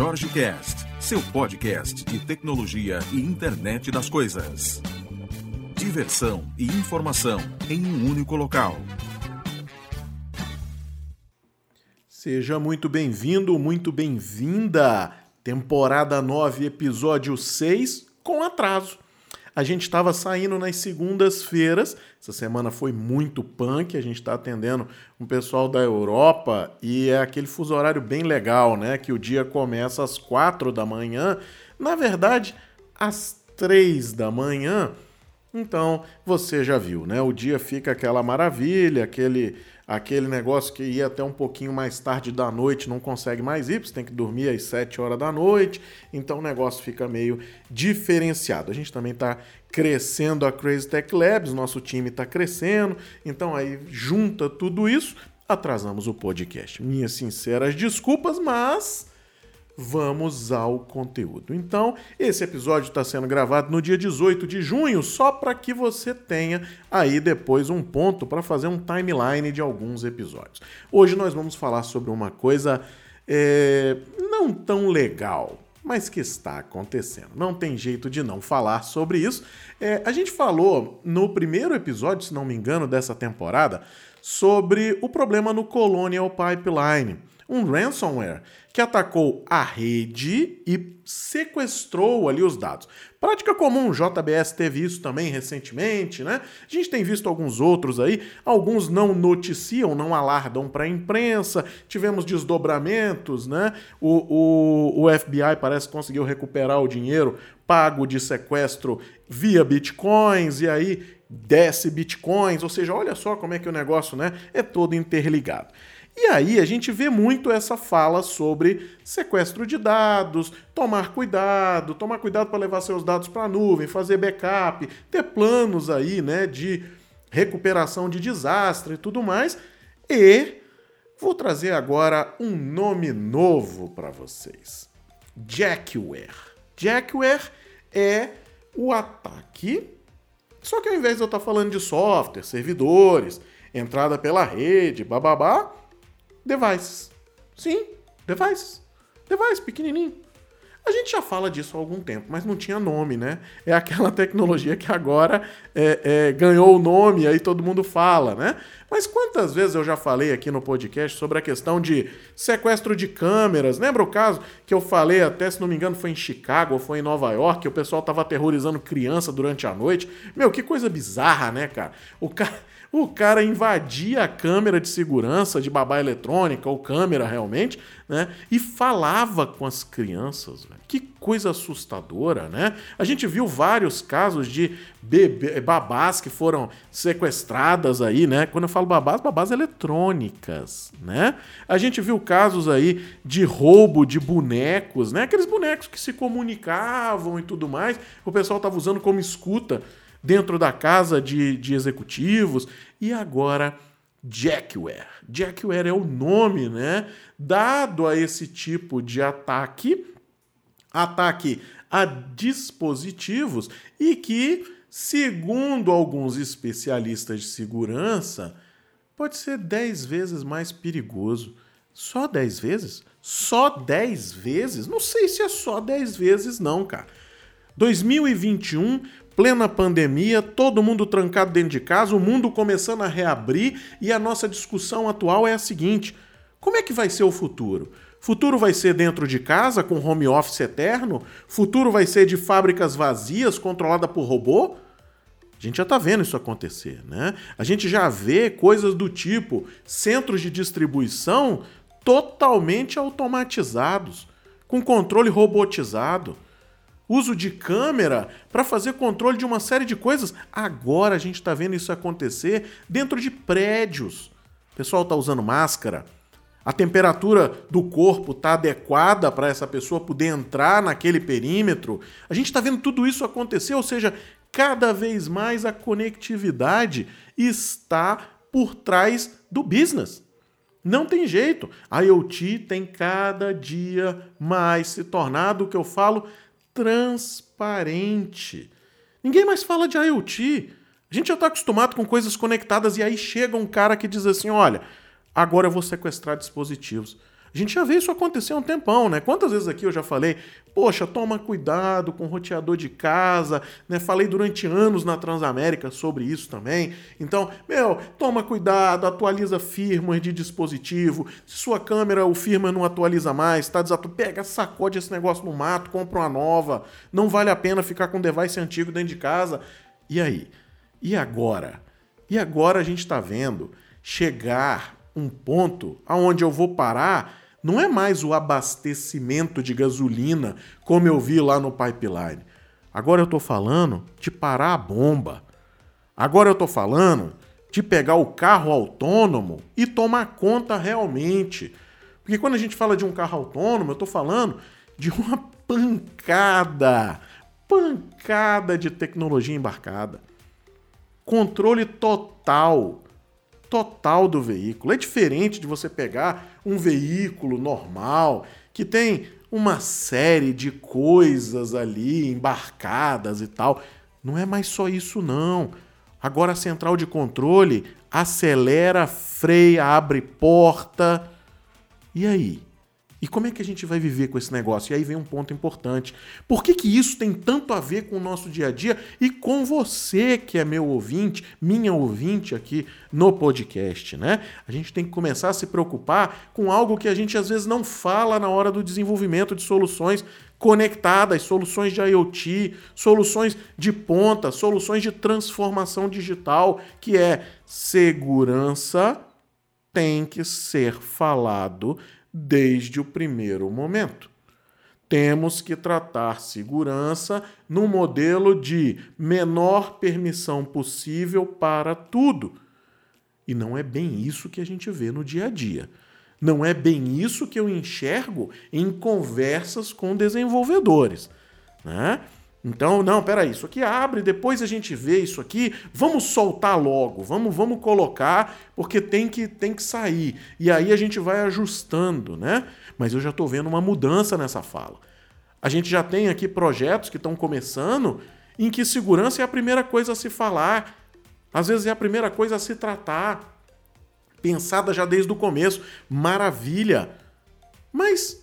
Jorge Cast, seu podcast de tecnologia e internet das coisas. Diversão e informação em um único local. Seja muito bem-vindo, muito bem-vinda. Temporada 9, episódio 6, com atraso. A gente estava saindo nas segundas-feiras. Essa semana foi muito punk. A gente está atendendo um pessoal da Europa e é aquele fuso horário bem legal, né? Que o dia começa às quatro da manhã. Na verdade, às três da manhã. Então, você já viu, né? O dia fica aquela maravilha, aquele aquele negócio que ia até um pouquinho mais tarde da noite, não consegue mais ir, você tem que dormir às 7 horas da noite, então o negócio fica meio diferenciado. A gente também está crescendo a Crazy Tech Labs, nosso time está crescendo, então aí junta tudo isso, atrasamos o podcast. Minhas sinceras desculpas, mas vamos ao conteúdo. Então, esse episódio está sendo gravado no dia 18 de junho, só para que você tenha aí depois um ponto para fazer um timeline de alguns episódios. Hoje nós vamos falar sobre uma coisa é, não tão legal. Mas que está acontecendo. Não tem jeito de não falar sobre isso. É, a gente falou no primeiro episódio, se não me engano, dessa temporada, sobre o problema no Colonial Pipeline um ransomware que atacou a rede e sequestrou ali os dados. Prática comum, JBS teve isso também recentemente, né? A gente tem visto alguns outros aí, alguns não noticiam, não alardam para a imprensa, tivemos desdobramentos, né? O, o, o FBI parece que conseguiu recuperar o dinheiro pago de sequestro via bitcoins, e aí desce bitcoins, ou seja, olha só como é que o negócio né, é todo interligado. E aí a gente vê muito essa fala sobre sequestro de dados, tomar cuidado, tomar cuidado para levar seus dados para a nuvem, fazer backup, ter planos aí, né, de recuperação de desastre e tudo mais. E vou trazer agora um nome novo para vocês. Jackware. Jackware é o ataque, só que ao invés de eu estar falando de software, servidores, entrada pela rede, bababá, devices. Sim, devices. Device pequenininho. A gente já fala disso há algum tempo, mas não tinha nome, né? É aquela tecnologia que agora é, é, ganhou o nome aí todo mundo fala, né? Mas quantas vezes eu já falei aqui no podcast sobre a questão de sequestro de câmeras? Lembra o caso que eu falei, até se não me engano, foi em Chicago ou foi em Nova York, que o pessoal tava aterrorizando criança durante a noite? Meu, que coisa bizarra, né, cara? O cara o cara invadia a câmera de segurança de babá eletrônica, ou câmera realmente, né? E falava com as crianças. Que coisa assustadora, né? A gente viu vários casos de bebê, babás que foram sequestradas aí, né? Quando eu falo babás, babás eletrônicas, né? A gente viu casos aí de roubo de bonecos, né? Aqueles bonecos que se comunicavam e tudo mais. O pessoal estava usando como escuta dentro da casa de, de executivos e agora Jackware. Jackware é o nome, né, dado a esse tipo de ataque, ataque a dispositivos e que, segundo alguns especialistas de segurança, pode ser 10 vezes mais perigoso. Só 10 vezes? Só 10 vezes? Não sei se é só 10 vezes não, cara. 2021 plena pandemia, todo mundo trancado dentro de casa, o mundo começando a reabrir e a nossa discussão atual é a seguinte: como é que vai ser o futuro? Futuro vai ser dentro de casa, com home office eterno? Futuro vai ser de fábricas vazias, controlada por robô? A gente já está vendo isso acontecer, né? A gente já vê coisas do tipo centros de distribuição totalmente automatizados, com controle robotizado uso de câmera para fazer controle de uma série de coisas. Agora a gente está vendo isso acontecer dentro de prédios. O pessoal está usando máscara. A temperatura do corpo está adequada para essa pessoa poder entrar naquele perímetro. A gente está vendo tudo isso acontecer, ou seja, cada vez mais a conectividade está por trás do business. Não tem jeito. A IoT tem cada dia mais se tornado o que eu falo transparente. Ninguém mais fala de IoT. A gente já está acostumado com coisas conectadas e aí chega um cara que diz assim: olha, agora eu vou sequestrar dispositivos. A gente já vê isso acontecer há um tempão, né? Quantas vezes aqui eu já falei, poxa, toma cuidado com o roteador de casa, né? Falei durante anos na Transamérica sobre isso também. Então, meu, toma cuidado, atualiza firmware de dispositivo. Se sua câmera, o firmware não atualiza mais, tá desatualizado, pega, sacode esse negócio no mato, compra uma nova. Não vale a pena ficar com um device antigo dentro de casa. E aí? E agora? E agora a gente está vendo chegar um ponto aonde eu vou parar não é mais o abastecimento de gasolina, como eu vi lá no pipeline. Agora eu estou falando de parar a bomba. Agora eu estou falando de pegar o carro autônomo e tomar conta realmente. Porque quando a gente fala de um carro autônomo, eu estou falando de uma pancada, pancada de tecnologia embarcada. Controle total total do veículo. É diferente de você pegar um veículo normal que tem uma série de coisas ali embarcadas e tal. Não é mais só isso não. Agora a central de controle acelera, freia, abre porta. E aí? E como é que a gente vai viver com esse negócio? E aí vem um ponto importante. Por que, que isso tem tanto a ver com o nosso dia a dia e com você que é meu ouvinte, minha ouvinte aqui no podcast, né? A gente tem que começar a se preocupar com algo que a gente às vezes não fala na hora do desenvolvimento de soluções conectadas, soluções de IoT, soluções de ponta, soluções de transformação digital, que é segurança tem que ser falado desde o primeiro momento. Temos que tratar segurança no modelo de menor permissão possível para tudo. E não é bem isso que a gente vê no dia a dia. Não é bem isso que eu enxergo em conversas com desenvolvedores. Né? Então, não, peraí, isso aqui abre, depois a gente vê isso aqui, vamos soltar logo, vamos, vamos colocar, porque tem que, tem que sair. E aí a gente vai ajustando, né? Mas eu já estou vendo uma mudança nessa fala. A gente já tem aqui projetos que estão começando em que segurança é a primeira coisa a se falar, às vezes é a primeira coisa a se tratar, pensada já desde o começo. Maravilha! Mas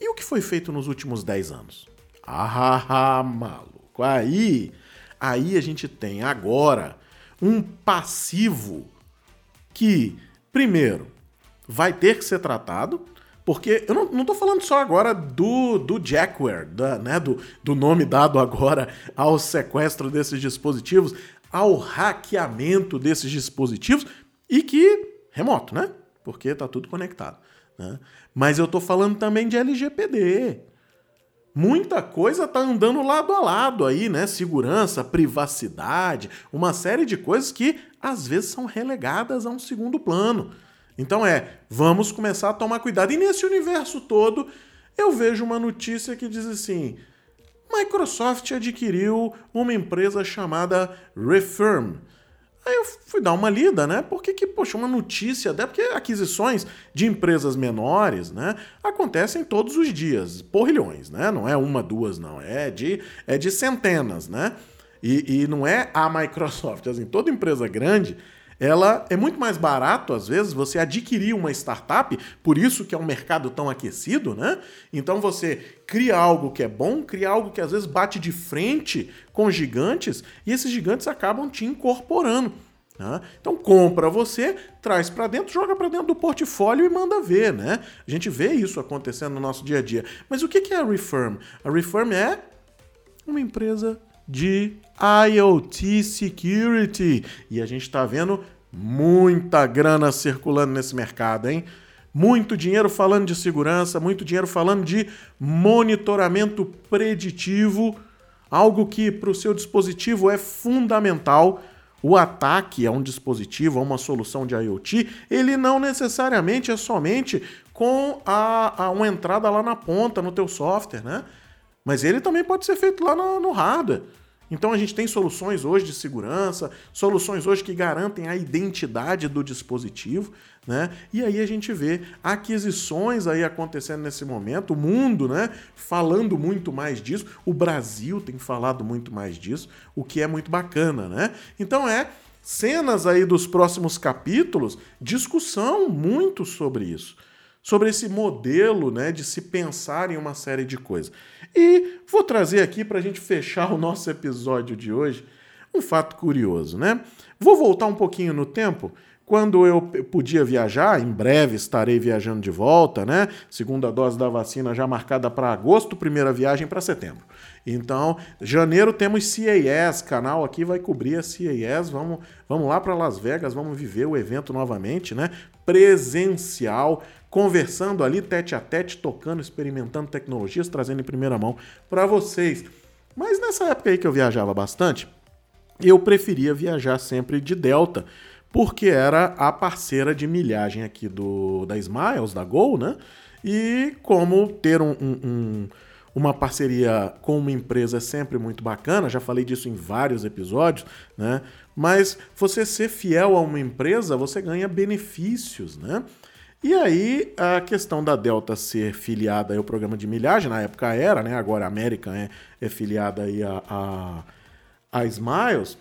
e o que foi feito nos últimos 10 anos? Ah, maluco. Aí, aí a gente tem agora um passivo que, primeiro, vai ter que ser tratado, porque eu não, não tô falando só agora do, do Jackware, da, né, do, do nome dado agora ao sequestro desses dispositivos, ao hackeamento desses dispositivos, e que remoto, né? Porque tá tudo conectado. Né? Mas eu tô falando também de LGPD. Muita coisa está andando lado a lado aí, né? Segurança, privacidade, uma série de coisas que às vezes são relegadas a um segundo plano. Então é, vamos começar a tomar cuidado. E nesse universo todo, eu vejo uma notícia que diz assim: Microsoft adquiriu uma empresa chamada Refirm Aí eu fui dar uma lida, né? Porque que, poxa, uma notícia, até porque aquisições de empresas menores, né, acontecem todos os dias, porrilhões, né? Não é uma, duas, não, é de, é de centenas, né? E, e não é a Microsoft, assim, toda empresa grande, ela é muito mais barato, às vezes, você adquirir uma startup, por isso que é um mercado tão aquecido, né? Então você cria algo que é bom, cria algo que às vezes bate de frente com gigantes, e esses gigantes acabam te incorporando. Né? Então compra você, traz para dentro, joga para dentro do portfólio e manda ver, né? A gente vê isso acontecendo no nosso dia a dia. Mas o que é a Refirm? A Refirm é uma empresa de IoT Security. E a gente está vendo muita grana circulando nesse mercado, hein? Muito dinheiro falando de segurança, muito dinheiro falando de monitoramento preditivo, algo que para o seu dispositivo é fundamental. O ataque a um dispositivo, a uma solução de IoT, ele não necessariamente é somente com a, a uma entrada lá na ponta no teu software, né? Mas ele também pode ser feito lá no, no hardware. Então a gente tem soluções hoje de segurança, soluções hoje que garantem a identidade do dispositivo, né? E aí a gente vê aquisições aí acontecendo nesse momento, o mundo, né, falando muito mais disso, o Brasil tem falado muito mais disso, o que é muito bacana, né? Então é cenas aí dos próximos capítulos, discussão muito sobre isso sobre esse modelo né, de se pensar em uma série de coisas. E vou trazer aqui para a gente fechar o nosso episódio de hoje um fato curioso, né? Vou voltar um pouquinho no tempo. Quando eu podia viajar, em breve estarei viajando de volta, né? Segunda dose da vacina já marcada para agosto, primeira viagem para setembro. Então, janeiro temos CAS, canal aqui vai cobrir a CAS. Vamos, vamos lá para Las Vegas, vamos viver o evento novamente, né? Presencial, conversando ali tete a tete, tocando, experimentando tecnologias, trazendo em primeira mão para vocês. Mas nessa época aí que eu viajava bastante, eu preferia viajar sempre de Delta, porque era a parceira de milhagem aqui do da Smiles, da Gol, né? E como ter um, um, um, uma parceria com uma empresa é sempre muito bacana, já falei disso em vários episódios, né? Mas você ser fiel a uma empresa, você ganha benefícios, né? E aí, a questão da Delta ser filiada ao programa de milhagem, na época era, né? Agora a American é, é filiada aí a, a a Smiles,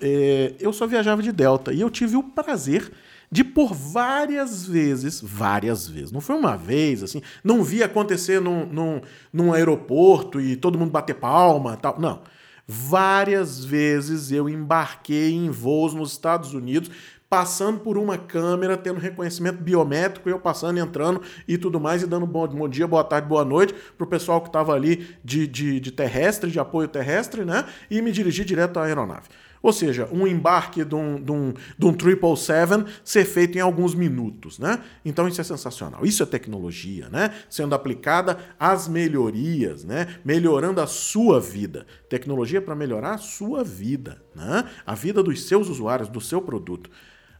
é, eu só viajava de Delta e eu tive o prazer de por várias vezes, várias vezes, não foi uma vez, assim, não vi acontecer num, num, num aeroporto e todo mundo bater palma tal, não. Várias vezes eu embarquei em voos nos Estados Unidos passando por uma câmera, tendo reconhecimento biométrico, eu passando, entrando e tudo mais, e dando bom, bom dia, boa tarde, boa noite pro pessoal que estava ali de, de, de terrestre, de apoio terrestre, né? E me dirigir direto à aeronave. Ou seja, um embarque de um, de, um, de um 777 ser feito em alguns minutos, né? Então isso é sensacional. Isso é tecnologia, né? Sendo aplicada às melhorias, né? Melhorando a sua vida. Tecnologia para melhorar a sua vida, né? A vida dos seus usuários, do seu produto.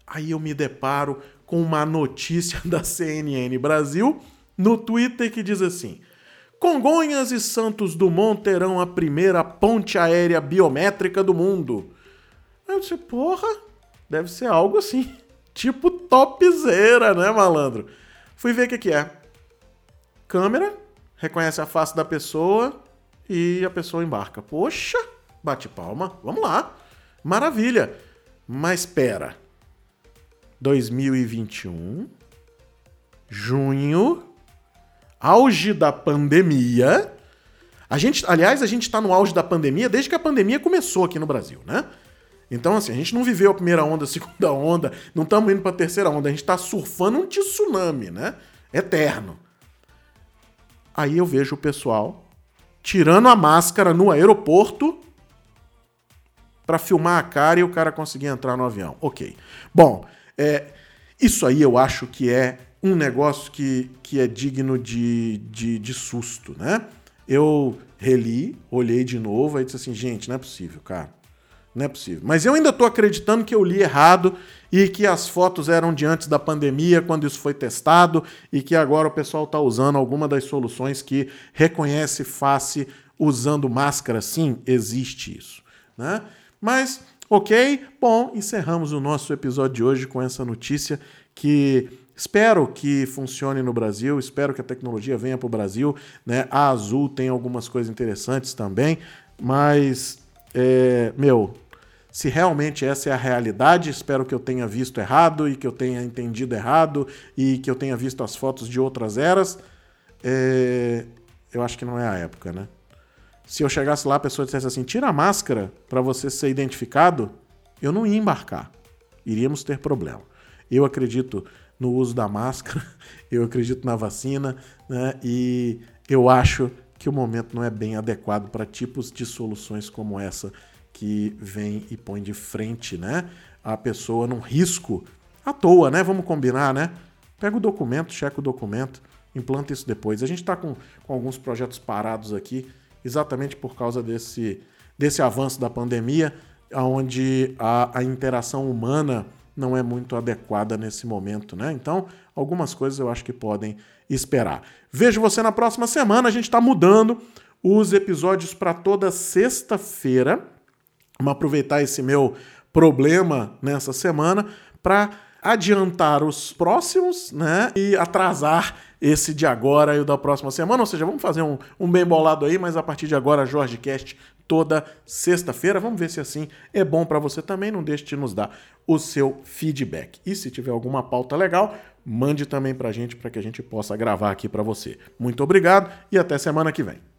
Aí eu me deparo com uma notícia da CNN Brasil no Twitter que diz assim: Congonhas e Santos Dumont terão a primeira ponte aérea biométrica do mundo. Aí eu disse, porra, deve ser algo assim, tipo topzera, né, malandro? Fui ver o que, que é. Câmera, reconhece a face da pessoa e a pessoa embarca. Poxa, bate palma, vamos lá. Maravilha. Mas espera. 2021, junho, auge da pandemia. A gente, aliás, a gente está no auge da pandemia desde que a pandemia começou aqui no Brasil, né? Então, assim, a gente não viveu a primeira onda, a segunda onda, não estamos indo para a terceira onda, a gente está surfando um tsunami, né? Eterno. Aí eu vejo o pessoal tirando a máscara no aeroporto para filmar a cara e o cara conseguir entrar no avião. Ok. Bom, é, isso aí eu acho que é um negócio que, que é digno de, de, de susto, né? Eu reli, olhei de novo e disse assim, gente, não é possível, cara. Não é possível. Mas eu ainda estou acreditando que eu li errado e que as fotos eram de antes da pandemia, quando isso foi testado, e que agora o pessoal está usando alguma das soluções que reconhece face usando máscara. Sim, existe isso. Né? Mas Ok? Bom, encerramos o nosso episódio de hoje com essa notícia que espero que funcione no Brasil, espero que a tecnologia venha para o Brasil. Né? A Azul tem algumas coisas interessantes também, mas, é, meu, se realmente essa é a realidade, espero que eu tenha visto errado e que eu tenha entendido errado e que eu tenha visto as fotos de outras eras. É, eu acho que não é a época, né? Se eu chegasse lá, a pessoa dissesse assim: tira a máscara para você ser identificado, eu não ia embarcar. Iríamos ter problema. Eu acredito no uso da máscara, eu acredito na vacina, né? E eu acho que o momento não é bem adequado para tipos de soluções como essa que vem e põe de frente, né? A pessoa num risco à toa, né? Vamos combinar, né? Pega o documento, checa o documento, implanta isso depois. A gente está com, com alguns projetos parados aqui exatamente por causa desse, desse avanço da pandemia, onde a, a interação humana não é muito adequada nesse momento, né? Então, algumas coisas eu acho que podem esperar. Vejo você na próxima semana. A gente está mudando os episódios para toda sexta-feira. Vamos aproveitar esse meu problema nessa semana para adiantar os próximos, né? E atrasar esse de agora e o da próxima semana. Ou seja, vamos fazer um, um bem bolado aí, mas a partir de agora, Jorge Cast toda sexta-feira. Vamos ver se assim é bom para você também. Não deixe de nos dar o seu feedback. E se tiver alguma pauta legal, mande também para a gente para que a gente possa gravar aqui para você. Muito obrigado e até semana que vem.